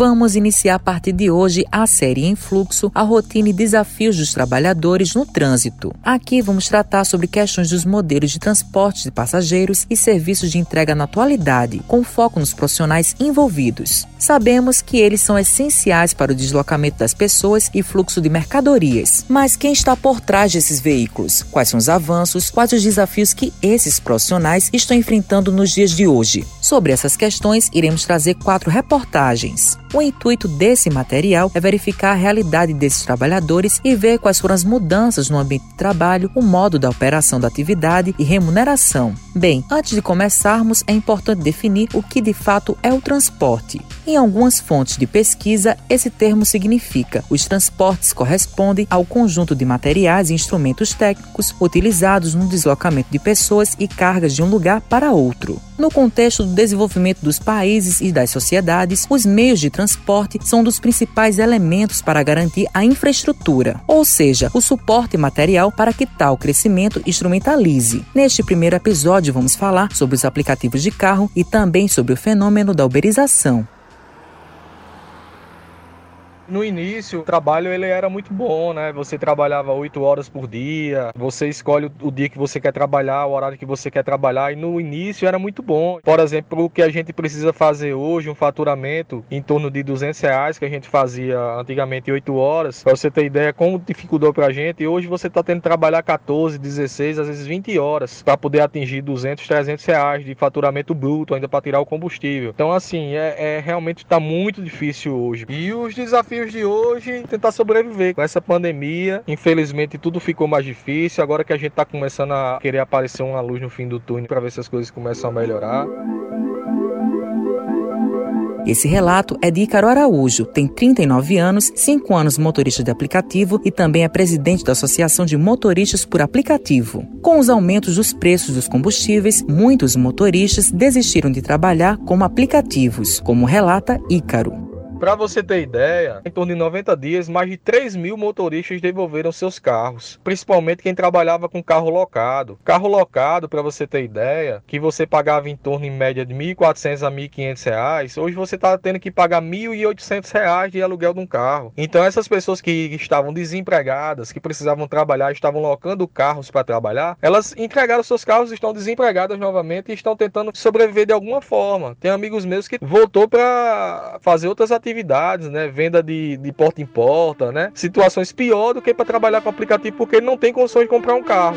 Vamos iniciar a partir de hoje a série em fluxo, a rotina e desafios dos trabalhadores no trânsito. Aqui vamos tratar sobre questões dos modelos de transporte de passageiros e serviços de entrega na atualidade, com foco nos profissionais envolvidos. Sabemos que eles são essenciais para o deslocamento das pessoas e fluxo de mercadorias. Mas quem está por trás desses veículos? Quais são os avanços? Quais os desafios que esses profissionais estão enfrentando nos dias de hoje? Sobre essas questões, iremos trazer quatro reportagens. O intuito desse material é verificar a realidade desses trabalhadores e ver quais foram as mudanças no ambiente de trabalho, o modo da operação da atividade e remuneração. Bem, antes de começarmos, é importante definir o que de fato é o transporte. Em algumas fontes de pesquisa, esse termo significa os transportes correspondem ao conjunto de materiais e instrumentos técnicos utilizados no deslocamento de pessoas e cargas de um lugar para outro. No contexto do desenvolvimento dos países e das sociedades, os meios de transporte são um dos principais elementos para garantir a infraestrutura, ou seja, o suporte material para que tal crescimento instrumentalize. Neste primeiro episódio, vamos falar sobre os aplicativos de carro e também sobre o fenômeno da uberização. No início, o trabalho ele era muito bom, né? Você trabalhava oito horas por dia, você escolhe o dia que você quer trabalhar, o horário que você quer trabalhar, e no início era muito bom. Por exemplo, o que a gente precisa fazer hoje, um faturamento em torno de 200 reais, que a gente fazia antigamente oito horas, para você ter ideia como dificultou para a gente, e hoje você está tendo que trabalhar 14, 16, às vezes 20 horas, para poder atingir 200, 300 reais de faturamento bruto, ainda para tirar o combustível. Então, assim, é, é realmente está muito difícil hoje. E os desafios de hoje tentar sobreviver com essa pandemia. Infelizmente tudo ficou mais difícil. Agora que a gente está começando a querer aparecer uma luz no fim do túnel para ver se as coisas começam a melhorar. Esse relato é de Ícaro Araújo, tem 39 anos, 5 anos motorista de aplicativo e também é presidente da Associação de Motoristas por Aplicativo. Com os aumentos dos preços dos combustíveis, muitos motoristas desistiram de trabalhar como aplicativos, como relata Ícaro. Para você ter ideia, em torno de 90 dias, mais de 3 mil motoristas devolveram seus carros, principalmente quem trabalhava com carro locado. Carro locado, para você ter ideia, que você pagava em torno em média de 1.400 a 1.500 reais, hoje você está tendo que pagar 1.800 reais de aluguel de um carro. Então essas pessoas que estavam desempregadas, que precisavam trabalhar, estavam locando carros para trabalhar, elas entregaram seus carros, estão desempregadas novamente e estão tentando sobreviver de alguma forma. Tem amigos meus que voltou para fazer outras atividades atividades, né? Venda de, de porta em porta, né? Situações pior do que para trabalhar com aplicativo porque ele não tem condições de comprar um carro.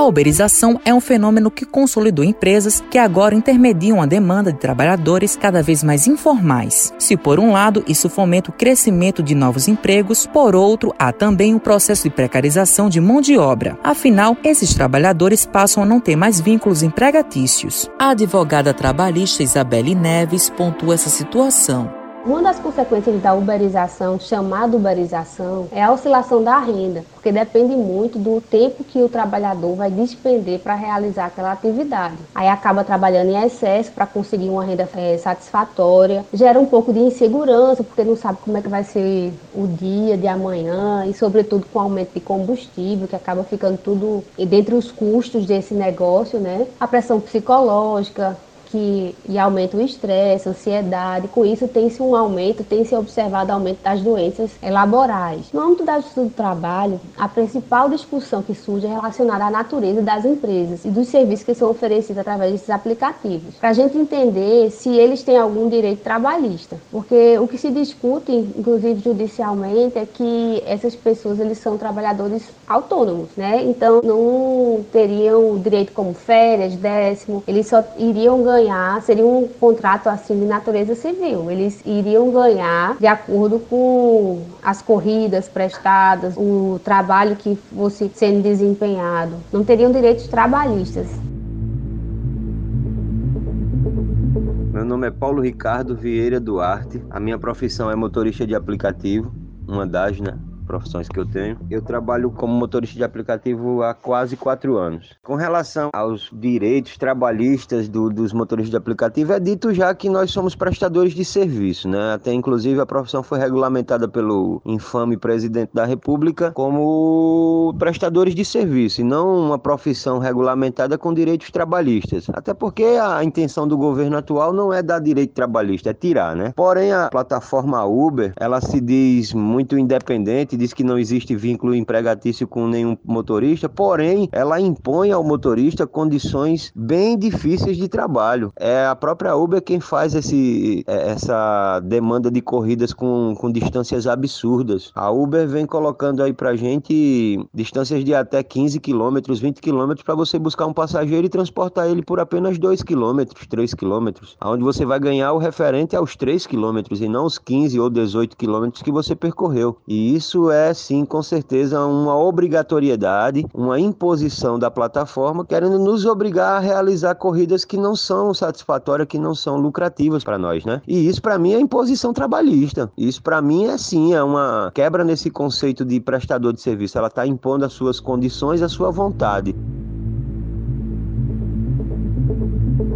A uberização é um fenômeno que consolidou empresas que agora intermediam a demanda de trabalhadores cada vez mais informais. Se por um lado isso fomenta o crescimento de novos empregos, por outro há também o processo de precarização de mão de obra. Afinal, esses trabalhadores passam a não ter mais vínculos empregatícios. A advogada trabalhista Isabelle Neves pontua essa situação. Uma das consequências da uberização, chamada uberização, é a oscilação da renda, porque depende muito do tempo que o trabalhador vai despender para realizar aquela atividade. Aí acaba trabalhando em excesso para conseguir uma renda é, satisfatória, gera um pouco de insegurança, porque não sabe como é que vai ser o dia de amanhã e, sobretudo, com o aumento de combustível, que acaba ficando tudo dentre os custos desse negócio, né? A pressão psicológica, que e aumenta o estresse, ansiedade. Com isso, tem-se um aumento, tem-se observado aumento das doenças laborais. No âmbito da justiça do trabalho, a principal discussão que surge é relacionada à natureza das empresas e dos serviços que são oferecidos através desses aplicativos. Para a gente entender se eles têm algum direito trabalhista. Porque o que se discute, inclusive judicialmente, é que essas pessoas eles são trabalhadores autônomos, né? Então não teriam direito como férias, décimo, eles só iriam ganhar ganhar, seria um contrato assim de natureza civil. Eles iriam ganhar de acordo com as corridas prestadas, o trabalho que fosse sendo desempenhado. Não teriam direitos trabalhistas. Meu nome é Paulo Ricardo Vieira Duarte. A minha profissão é motorista de aplicativo, uma das, né? Profissões que eu tenho. Eu trabalho como motorista de aplicativo há quase quatro anos. Com relação aos direitos trabalhistas do, dos motoristas de aplicativo, é dito já que nós somos prestadores de serviço, né? Até inclusive a profissão foi regulamentada pelo infame presidente da República como prestadores de serviço e não uma profissão regulamentada com direitos trabalhistas. Até porque a intenção do governo atual não é dar direito trabalhista, é tirar, né? Porém, a plataforma Uber, ela se diz muito independente, diz que não existe vínculo empregatício com nenhum motorista, porém, ela impõe ao motorista condições bem difíceis de trabalho. É a própria Uber quem faz esse, é, essa demanda de corridas com, com distâncias absurdas. A Uber vem colocando aí pra gente distâncias de até 15 quilômetros, 20 quilômetros para você buscar um passageiro e transportar ele por apenas 2 quilômetros, 3 quilômetros, onde você vai ganhar o referente aos 3 quilômetros e não os 15 ou 18 quilômetros que você percorreu. E isso é sim, com certeza, uma obrigatoriedade, uma imposição da plataforma querendo nos obrigar a realizar corridas que não são satisfatórias, que não são lucrativas para nós, né? E isso para mim é imposição trabalhista. Isso para mim é sim, é uma quebra nesse conceito de prestador de serviço. Ela está impondo as suas condições, a sua vontade.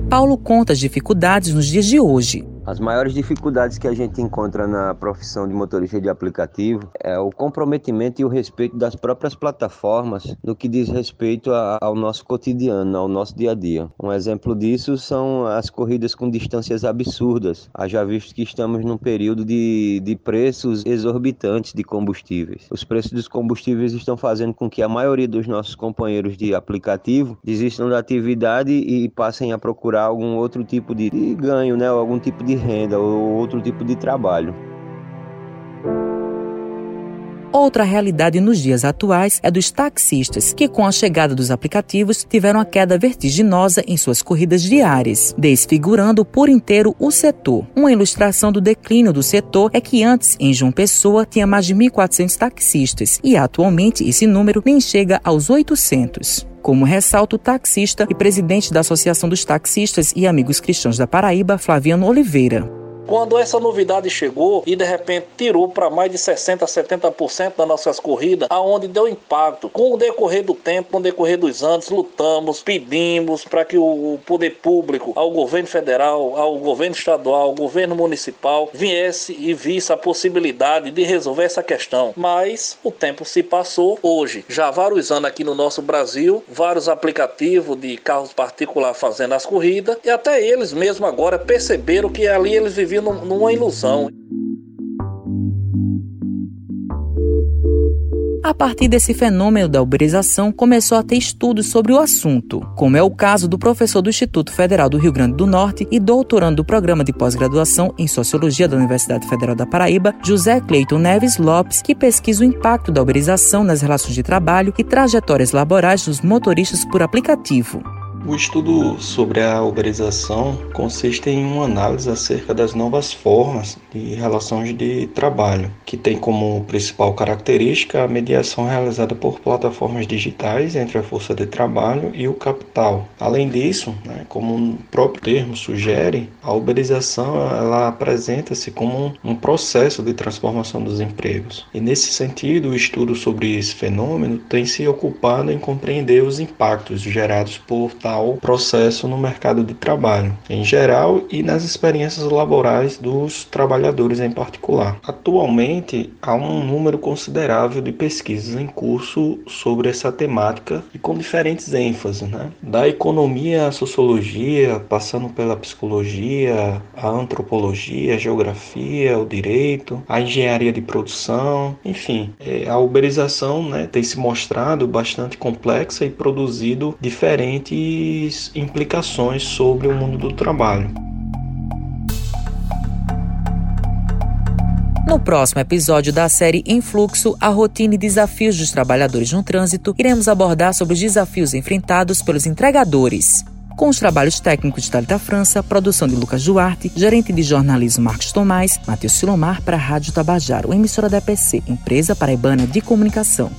Paulo conta as dificuldades nos dias de hoje. As maiores dificuldades que a gente encontra na profissão de motorista de aplicativo é o comprometimento e o respeito das próprias plataformas no que diz respeito a, ao nosso cotidiano, ao nosso dia a dia. Um exemplo disso são as corridas com distâncias absurdas, haja visto que estamos num período de, de preços exorbitantes de combustíveis. Os preços dos combustíveis estão fazendo com que a maioria dos nossos companheiros de aplicativo desistam da atividade e passem a procurar algum outro tipo de, de ganho, né? algum tipo de de renda ou outro tipo de trabalho. Outra realidade nos dias atuais é dos taxistas, que com a chegada dos aplicativos tiveram a queda vertiginosa em suas corridas diárias, desfigurando por inteiro o setor. Uma ilustração do declínio do setor é que antes, em João Pessoa, tinha mais de 1.400 taxistas e atualmente esse número nem chega aos 800 como ressalta o taxista e presidente da Associação dos Taxistas e Amigos Cristãos da Paraíba, Flaviano Oliveira. Quando essa novidade chegou e de repente tirou para mais de 60, 70% das nossas corridas, aonde deu impacto. Com o decorrer do tempo, com o decorrer dos anos, lutamos, pedimos para que o poder público, ao governo federal, ao governo estadual, ao governo municipal, viesse e visse a possibilidade de resolver essa questão. Mas o tempo se passou. Hoje, já vários anos aqui no nosso Brasil, vários aplicativos de carros particulares fazendo as corridas e até eles mesmo agora perceberam que ali eles viviam numa ilusão. A partir desse fenômeno da uberização, começou a ter estudos sobre o assunto, como é o caso do professor do Instituto Federal do Rio Grande do Norte e doutorando do programa de pós-graduação em Sociologia da Universidade Federal da Paraíba, José Cleiton Neves Lopes, que pesquisa o impacto da uberização nas relações de trabalho e trajetórias laborais dos motoristas por aplicativo. O estudo sobre a uberização consiste em uma análise acerca das novas formas de relações de trabalho, que tem como principal característica a mediação realizada por plataformas digitais entre a força de trabalho e o capital. Além disso, né, como o próprio termo sugere, a uberização ela apresenta-se como um processo de transformação dos empregos. E nesse sentido, o estudo sobre esse fenômeno tem se ocupado em compreender os impactos gerados por tal ao processo no mercado de trabalho em geral e nas experiências laborais dos trabalhadores em particular. Atualmente, há um número considerável de pesquisas em curso sobre essa temática e com diferentes ênfases, né? da economia à sociologia, passando pela psicologia, a antropologia, a geografia, o direito, a engenharia de produção, enfim, é, a uberização né, tem se mostrado bastante complexa e produzido diferentes implicações sobre o mundo do trabalho. No próximo episódio da série Influxo, a rotina e desafios dos trabalhadores no trânsito, iremos abordar sobre os desafios enfrentados pelos entregadores. Com os trabalhos técnicos de Thalita França, produção de Lucas Duarte, gerente de jornalismo Marcos Tomás, Matheus Silomar para a Rádio Tabajaro, emissora da EPC, Empresa Paraibana de Comunicação.